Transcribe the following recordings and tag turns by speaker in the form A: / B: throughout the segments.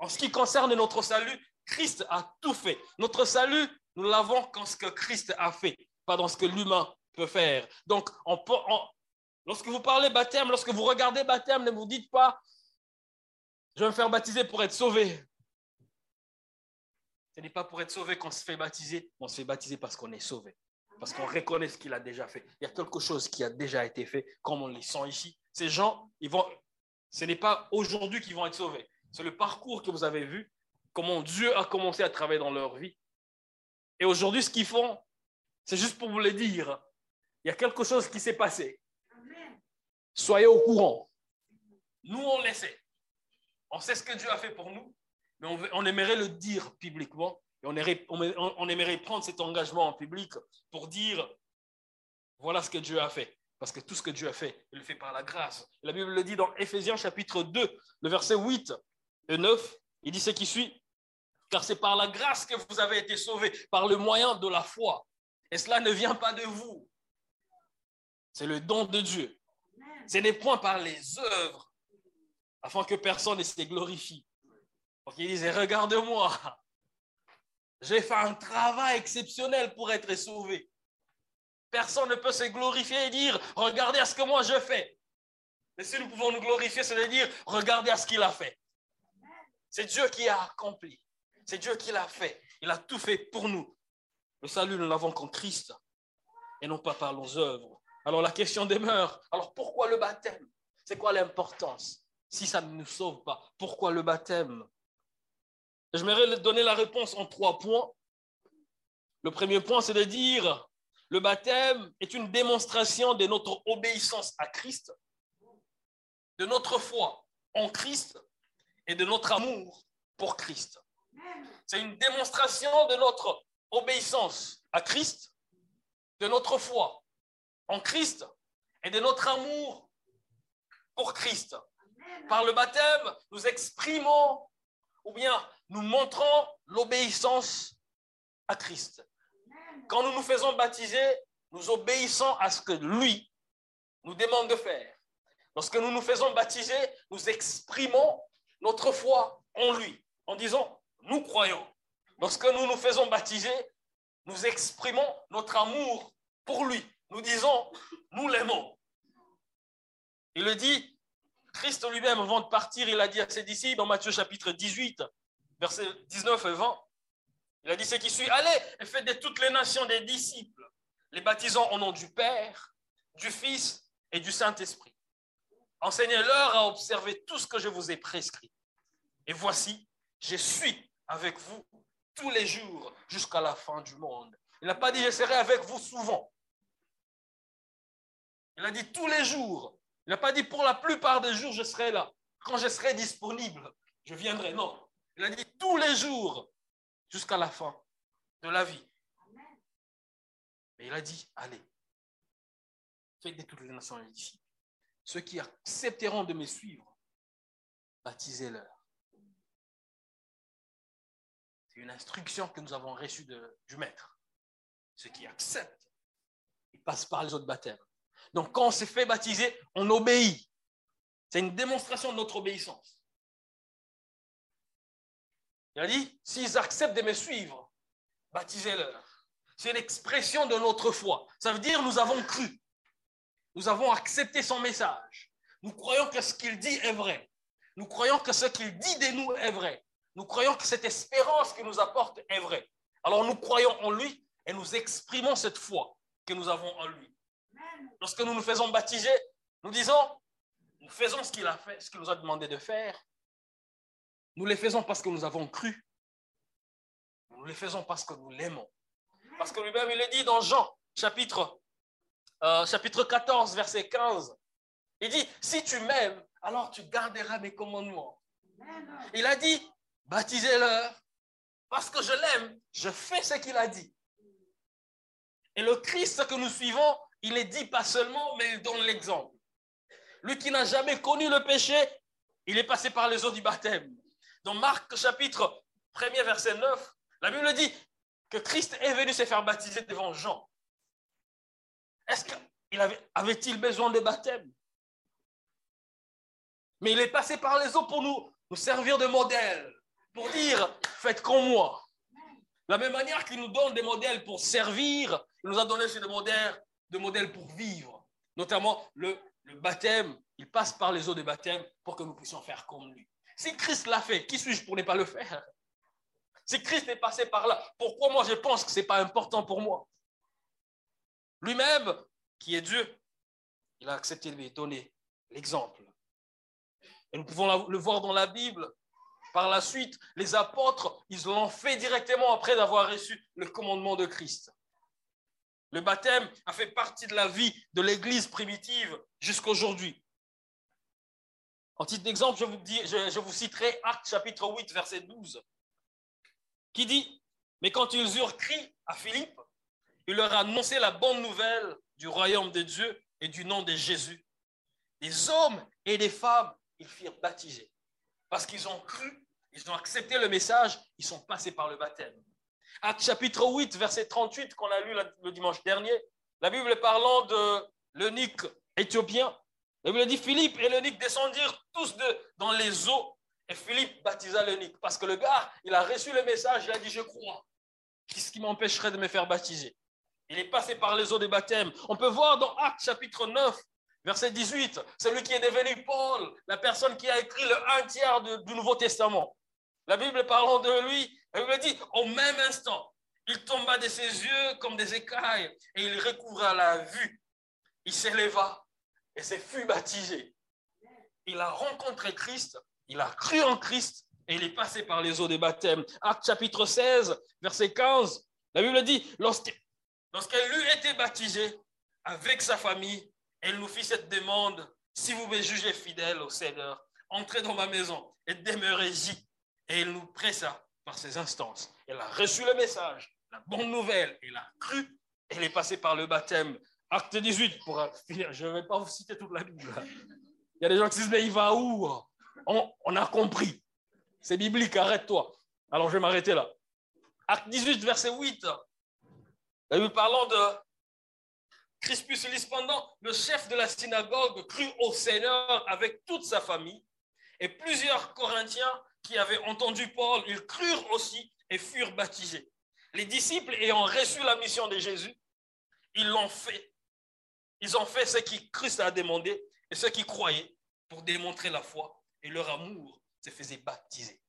A: En ce qui concerne notre salut, Christ a tout fait. Notre salut, nous l'avons quand ce que Christ a fait, pas dans ce que l'humain peut faire. Donc, lorsque vous parlez baptême, lorsque vous regardez baptême, ne vous dites pas, je vais me faire baptiser pour être sauvé. Ce n'est pas pour être sauvé qu'on se fait baptiser, on se fait baptiser parce qu'on est sauvé, parce qu'on reconnaît ce qu'il a déjà fait. Il y a quelque chose qui a déjà été fait, comme on les sent ici. Ces gens, ils ce n'est pas aujourd'hui qu'ils vont être sauvés. C'est le parcours que vous avez vu, comment Dieu a commencé à travailler dans leur vie. Et aujourd'hui, ce qu'ils font, c'est juste pour vous le dire. Il y a quelque chose qui s'est passé. Soyez au courant. Nous, on le sait. On sait ce que Dieu a fait pour nous, mais on, aimerait le dire publiquement. Et on aimerait, on aimerait prendre cet engagement en public pour dire, voilà ce que Dieu a fait. Parce que tout ce que Dieu a fait, il le fait par la grâce. La Bible le dit dans Éphésiens chapitre 2, le verset 8 et 9. Il dit ce qui suit. Car c'est par la grâce que vous avez été sauvés, par le moyen de la foi. Et cela ne vient pas de vous. C'est le don de Dieu. Ce n'est point par les œuvres, afin que personne ne se glorifie. Donc il disait, regarde-moi, j'ai fait un travail exceptionnel pour être sauvé. Personne ne peut se glorifier et dire, regardez à ce que moi je fais. Mais si nous pouvons nous glorifier, c'est de dire, regardez à ce qu'il a fait. C'est Dieu qui a accompli. C'est Dieu qui l'a fait. Il a tout fait pour nous. Le salut, nous l'avons qu'en Christ et non pas par nos œuvres. Alors la question demeure, alors pourquoi le baptême? C'est quoi l'importance? Si ça ne nous sauve pas, pourquoi le baptême? J'aimerais donner la réponse en trois points. Le premier point, c'est de dire, le baptême est une démonstration de notre obéissance à Christ, de notre foi en Christ et de notre amour pour Christ. C'est une démonstration de notre obéissance à Christ, de notre foi en Christ et de notre amour pour Christ. Par le baptême, nous exprimons ou bien nous montrons l'obéissance à Christ. Quand nous nous faisons baptiser, nous obéissons à ce que lui nous demande de faire. Lorsque nous nous faisons baptiser, nous exprimons notre foi en lui en disant, nous croyons. Lorsque nous nous faisons baptiser, nous exprimons notre amour pour lui. Nous disons, nous l'aimons. Il le dit, Christ lui-même, avant de partir, il a dit à ses disciples dans Matthieu chapitre 18, versets 19 et 20, il a dit ce qui suit, allez et faites de toutes les nations des disciples, les baptisant au nom du Père, du Fils et du Saint-Esprit. Enseignez-leur à observer tout ce que je vous ai prescrit. Et voici, je suis avec vous tous les jours jusqu'à la fin du monde. Il n'a pas dit je serai avec vous souvent. Il a dit tous les jours. Il n'a pas dit pour la plupart des jours je serai là. Quand je serai disponible, je viendrai. Non. Il a dit tous les jours jusqu'à la fin de la vie. Mais il a dit allez, faites de toutes les nations ici. Ceux qui accepteront de me suivre, baptisez-leur une instruction que nous avons reçue du maître. Ceux qui acceptent, ils passent par les autres baptêmes. Donc quand on s'est fait baptiser, on obéit. C'est une démonstration de notre obéissance. Il a dit, s'ils acceptent de me suivre, baptisez-leur. C'est une expression de notre foi. Ça veut dire nous avons cru. Nous avons accepté son message. Nous croyons que ce qu'il dit est vrai. Nous croyons que ce qu'il dit de nous est vrai. Nous croyons que cette espérance qu'il nous apporte est vraie. Alors nous croyons en lui et nous exprimons cette foi que nous avons en lui. Lorsque nous nous faisons baptiser, nous disons, nous faisons ce qu'il a fait, ce qu'il nous a demandé de faire. Nous le faisons parce que nous avons cru. Nous le faisons parce que nous l'aimons. Parce que lui-même, il le dit dans Jean, chapitre, euh, chapitre 14, verset 15. Il dit, si tu m'aimes, alors tu garderas mes commandements. Il a dit, baptisez-leur. Parce que je l'aime, je fais ce qu'il a dit. Et le Christ que nous suivons, il est dit pas seulement, mais il donne l'exemple. Lui qui n'a jamais connu le péché, il est passé par les eaux du baptême. Dans Marc chapitre 1 verset 9, la Bible dit que Christ est venu se faire baptiser devant Jean. Est-ce qu'il avait, avait-il besoin de baptême Mais il est passé par les eaux pour nous, servir de modèle pour dire faites comme moi. La même manière qu'il nous donne des modèles pour servir, il nous a donné des modèles, des modèles pour vivre. Notamment le, le baptême, il passe par les eaux de baptême pour que nous puissions faire comme lui. Si Christ l'a fait, qui suis-je pour ne pas le faire? Si Christ est passé par là, pourquoi moi je pense que ce n'est pas important pour moi? Lui-même, qui est Dieu, il a accepté de lui donner l'exemple. Et nous pouvons le voir dans la Bible. Par la suite, les apôtres, ils l'ont fait directement après d'avoir reçu le commandement de Christ. Le baptême a fait partie de la vie de l'Église primitive jusqu'à aujourd'hui. En titre d'exemple, je, vous je vous citerai Actes chapitre 8, verset 12, qui dit, mais quand ils eurent crié à Philippe, il leur a annoncé la bonne nouvelle du royaume de Dieu et du nom de Jésus. Des hommes et des femmes, ils firent baptiser. Parce qu'ils ont cru, ils ont accepté le message, ils sont passés par le baptême. Acte chapitre 8, verset 38, qu'on a lu le dimanche dernier, la Bible parlant de l'eunuque éthiopien. La Bible dit Philippe et l'eunuque descendirent tous deux dans les eaux et Philippe baptisa l'eunuque. Parce que le gars, il a reçu le message, il a dit Je crois. Qu'est-ce qui m'empêcherait de me faire baptiser? Il est passé par les eaux des baptêmes. On peut voir dans Acte chapitre 9, verset 18, celui qui est devenu Paul, la personne qui a écrit le un tiers du Nouveau Testament. La Bible parlant de lui, elle me dit, au même instant, il tomba de ses yeux comme des écailles et il recouvra la vue. Il s'éleva et s'est fut baptisé. Il a rencontré Christ, il a cru en Christ et il est passé par les eaux des baptêmes. Acte chapitre 16, verset 15, la Bible dit, lorsqu'elle eut été baptisée avec sa famille, elle nous fit cette demande, si vous me jugez fidèle au Seigneur, entrez dans ma maison et demeurez-y. Et il nous pressa par ses instances. Elle a reçu le message, la bonne nouvelle, elle a cru, elle est passée par le baptême. Acte 18, pour finir, je ne vais pas vous citer toute la Bible. Il y a des gens qui disent, mais il va où on, a compris. C'est biblique, arrête-toi. Alors je vais m'arrêter là. Acte 18, verset 8. La Bible parlant de Crispus cependant, le chef de la synagogue, crut au Seigneur avec toute sa famille. Et plusieurs Corinthiens qui avaient entendu Paul, ils crurent aussi et furent baptisés. Les disciples ayant reçu la mission de Jésus, ils l'ont fait. Ils ont fait ce qui Christ a demandé et ce qui croyaient pour démontrer la foi et leur amour se faisait baptiser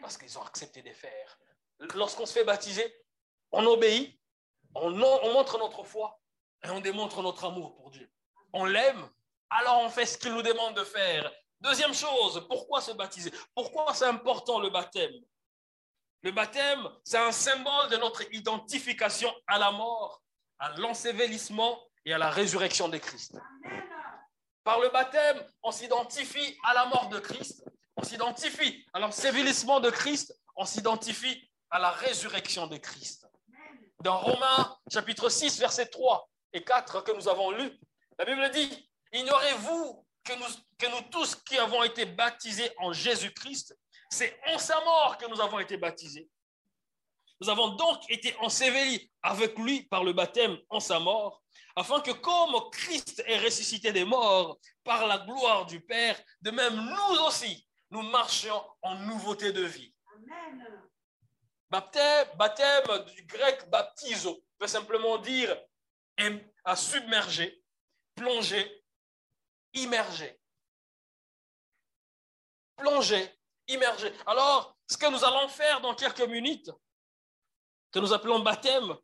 A: parce qu'ils ont accepté de faire. Lorsqu'on se fait baptiser, on obéit, on, on montre notre foi et on démontre notre amour pour Dieu. On l'aime, alors on fait ce qu'il nous demande de faire Deuxième chose, pourquoi se baptiser? Pourquoi c'est important le baptême? Le baptême, c'est un symbole de notre identification à la mort, à l'ensevelissement et à la résurrection de Christ. Par le baptême, on s'identifie à la mort de Christ, on s'identifie à l'ensevelissement de Christ, on s'identifie à la résurrection de Christ. Dans Romains chapitre 6, versets 3 et 4 que nous avons lu, la Bible dit, ignorez-vous que nous, que nous tous qui avons été baptisés en Jésus-Christ, c'est en sa mort que nous avons été baptisés. Nous avons donc été ensevelis avec lui par le baptême en sa mort, afin que comme Christ est ressuscité des morts par la gloire du Père, de même nous aussi, nous marchions en nouveauté de vie. Baptême, baptême du grec baptizo peut simplement dire à submerger, plonger, immergé. Plonger, immerger. Alors, ce que nous allons faire dans quelques minutes, que nous appelons baptême,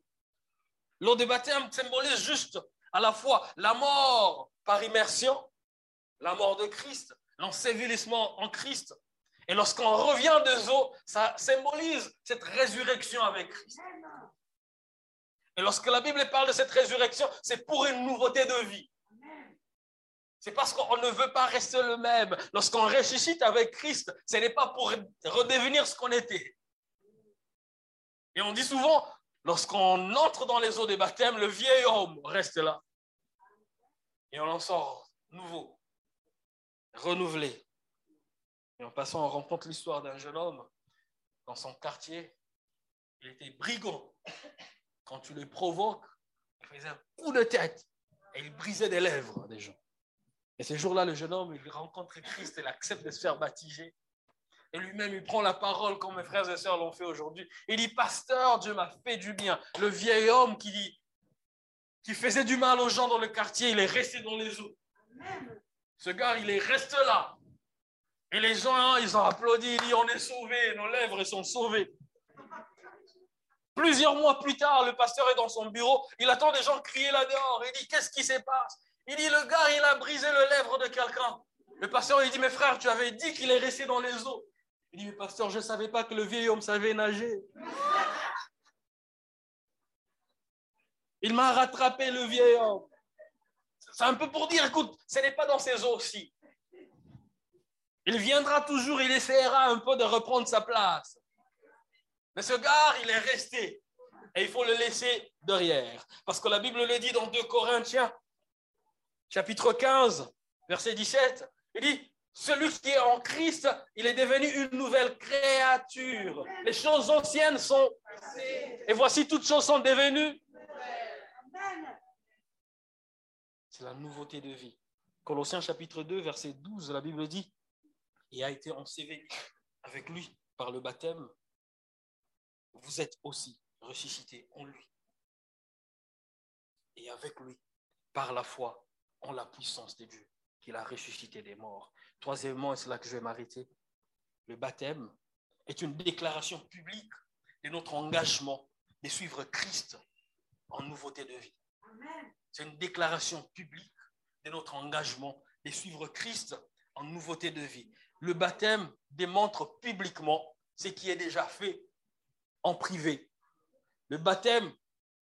A: l'eau de baptême symbolise juste à la fois la mort par immersion, la mort de Christ, l'ensevelissement en Christ. Et lorsqu'on revient des eaux, ça symbolise cette résurrection avec Christ. Et lorsque la Bible parle de cette résurrection, c'est pour une nouveauté de vie. C'est parce qu'on ne veut pas rester le même. Lorsqu'on ressuscite avec Christ, ce n'est pas pour redevenir ce qu'on était. Et on dit souvent, lorsqu'on entre dans les eaux des baptêmes, le vieil homme reste là. Et on en sort nouveau, renouvelé. Et en passant, on rencontre l'histoire d'un jeune homme dans son quartier. Il était brigand. Quand tu le provoques, il faisait un coup de tête et il brisait des lèvres des gens. Et ce jour-là, le jeune homme, il rencontre Christ, il accepte de se faire baptiser. Et lui-même, il prend la parole comme mes frères et sœurs l'ont fait aujourd'hui. Il dit, pasteur, Dieu m'a fait du bien. Le vieil homme qui qui faisait du mal aux gens dans le quartier, il est resté dans les eaux. Ce gars, il est resté là. Et les gens, hein, ils ont applaudi, ils disent, on est sauvés, nos lèvres sont sauvées. Plusieurs mois plus tard, le pasteur est dans son bureau, il attend des gens crier là-dehors. Il dit, qu'est-ce qui se passe? Il dit, le gars, il a brisé le lèvre de quelqu'un. Le pasteur, il dit, mes frères, tu avais dit qu'il est resté dans les eaux. Il dit, mais pasteur, je ne savais pas que le vieil homme savait nager. Il m'a rattrapé, le vieil homme. C'est un peu pour dire, écoute, ce n'est pas dans ses eaux-ci. Il viendra toujours, il essaiera un peu de reprendre sa place. Mais ce gars, il est resté. Et il faut le laisser derrière. Parce que la Bible le dit dans 2 Corinthiens, chapitre 15, verset 17. Il dit, celui qui est en Christ, il est devenu une nouvelle créature. Les choses anciennes sont... Et voici toutes choses sont devenues. C'est la nouveauté de vie. Colossiens chapitre 2, verset 12, la Bible dit, il a été enseveli avec lui par le baptême vous êtes aussi ressuscité en lui. Et avec lui, par la foi, en la puissance de Dieu, qu'il a ressuscité des morts. Troisièmement, et c'est là que je vais m'arrêter, le baptême est une déclaration publique de notre engagement de suivre Christ en nouveauté de vie. C'est une déclaration publique de notre engagement de suivre Christ en nouveauté de vie. Le baptême démontre publiquement ce qui est déjà fait en privé. Le baptême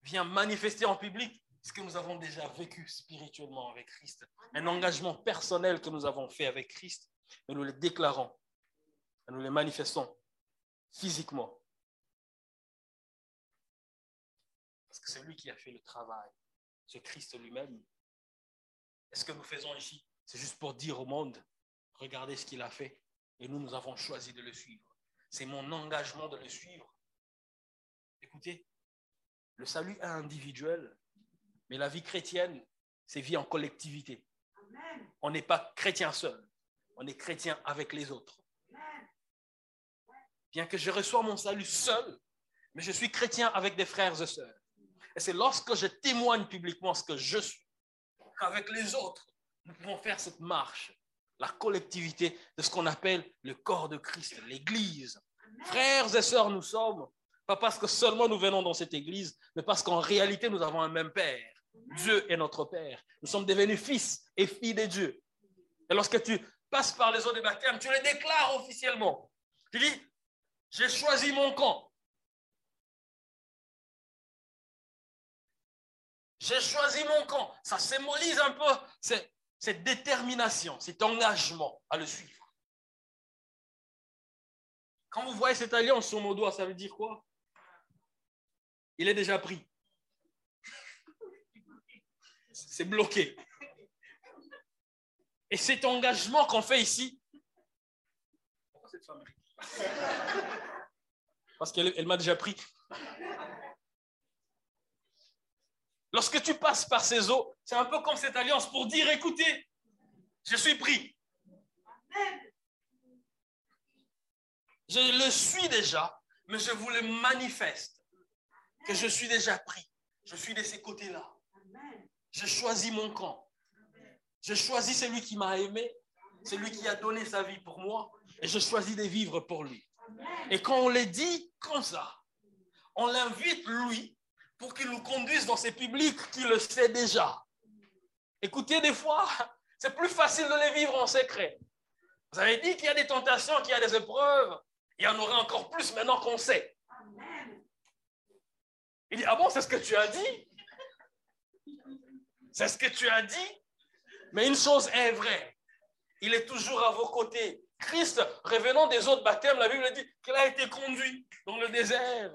A: vient manifester en public ce que nous avons déjà vécu spirituellement avec Christ. Un engagement personnel que nous avons fait avec Christ. Et nous le déclarons. Nous le manifestons physiquement. Parce que c'est lui qui a fait le travail. C'est Christ lui-même. est ce que nous faisons ici, c'est juste pour dire au monde, regardez ce qu'il a fait. Et nous, nous avons choisi de le suivre. C'est mon engagement de le suivre Écoutez, le salut est individuel, mais la vie chrétienne, c'est vie en collectivité. On n'est pas chrétien seul, on est chrétien avec les autres. Bien que je reçois mon salut seul, mais je suis chrétien avec des frères et sœurs. Et c'est lorsque je témoigne publiquement ce que je suis, qu'avec les autres, nous pouvons faire cette marche, la collectivité de ce qu'on appelle le corps de Christ, l'Église. Frères et sœurs, nous sommes pas parce que seulement nous venons dans cette église, mais parce qu'en réalité, nous avons un même Père. Dieu est notre Père. Nous sommes devenus fils et filles de Dieu. Et lorsque tu passes par les eaux de baptême, tu les déclares officiellement. Tu dis, j'ai choisi mon camp. J'ai choisi mon camp. Ça symbolise un peu cette, cette détermination, cet engagement à le suivre. Quand vous voyez cette alliance sur mon doigt, ça veut dire quoi? Il est déjà pris. C'est bloqué. Et cet engagement qu'on fait ici, Parce qu'elle m'a déjà pris. Lorsque tu passes par ces eaux, c'est un peu comme cette alliance pour dire, écoutez, je suis pris. Je le suis déjà, mais je vous le manifeste que je suis déjà pris. Je suis de ces côtés-là. Je choisis mon camp. Je choisis celui qui m'a aimé, celui qui a donné sa vie pour moi, et je choisis de vivre pour lui. Et quand on le dit comme ça, on l'invite, lui, pour qu'il nous conduise dans ces publics qui le sait déjà. Écoutez, des fois, c'est plus facile de les vivre en secret. Vous avez dit qu'il y a des tentations, qu'il y a des épreuves. Il y en aura encore plus maintenant qu'on sait. Il dit, ah bon, c'est ce que tu as dit? C'est ce que tu as dit? Mais une chose est vraie, il est toujours à vos côtés. Christ, revenant des autres baptêmes, la Bible dit qu'il a été conduit dans le désert.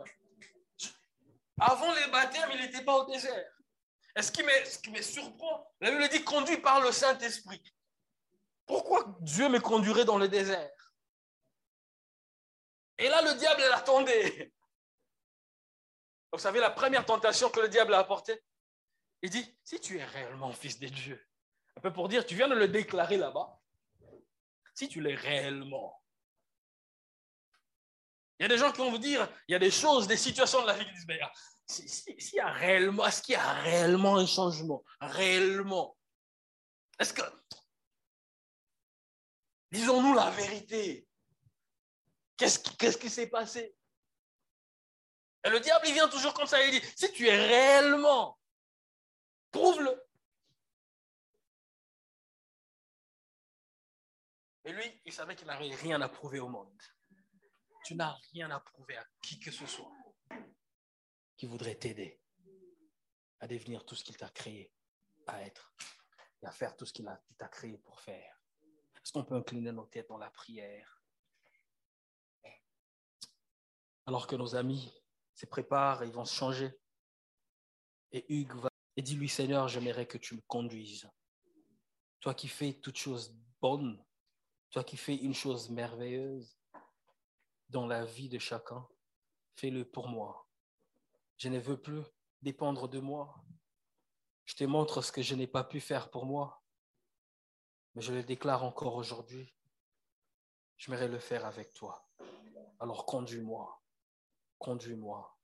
A: Avant les baptêmes, il n'était pas au désert. Et ce qui, me, ce qui me surprend, la Bible dit conduit par le Saint-Esprit. Pourquoi Dieu me conduirait dans le désert? Et là, le diable l'attendait. Vous savez, la première tentation que le diable a apportée, il dit, si tu es réellement fils de Dieu, un peu pour dire, tu viens de le déclarer là-bas, si tu l'es réellement, Il y a des gens qui vont vous dire, il y a des choses, des situations de la vie qui disent, mais ah, est-ce qu'il y a réellement un changement? Réellement Est-ce que. Disons-nous la vérité. Qu'est-ce qui s'est passé? Et le diable, il vient toujours comme ça, il dit, si tu es réellement, prouve-le. Et lui, il savait qu'il n'avait rien à prouver au monde. Tu n'as rien à prouver à qui que ce soit qui voudrait t'aider à devenir tout ce qu'il t'a créé à être et à faire tout ce qu'il t'a créé pour faire. Est-ce qu'on peut incliner nos têtes dans la prière? Alors que nos amis se préparent, ils vont se changer. Et Hugues va et dis-lui, Seigneur, j'aimerais que tu me conduises. Toi qui fais toutes choses bonnes, toi qui fais une chose merveilleuse dans la vie de chacun, fais-le pour moi. Je ne veux plus dépendre de moi. Je te montre ce que je n'ai pas pu faire pour moi, mais je le déclare encore aujourd'hui. Je J'aimerais le faire avec toi. Alors conduis-moi, conduis-moi,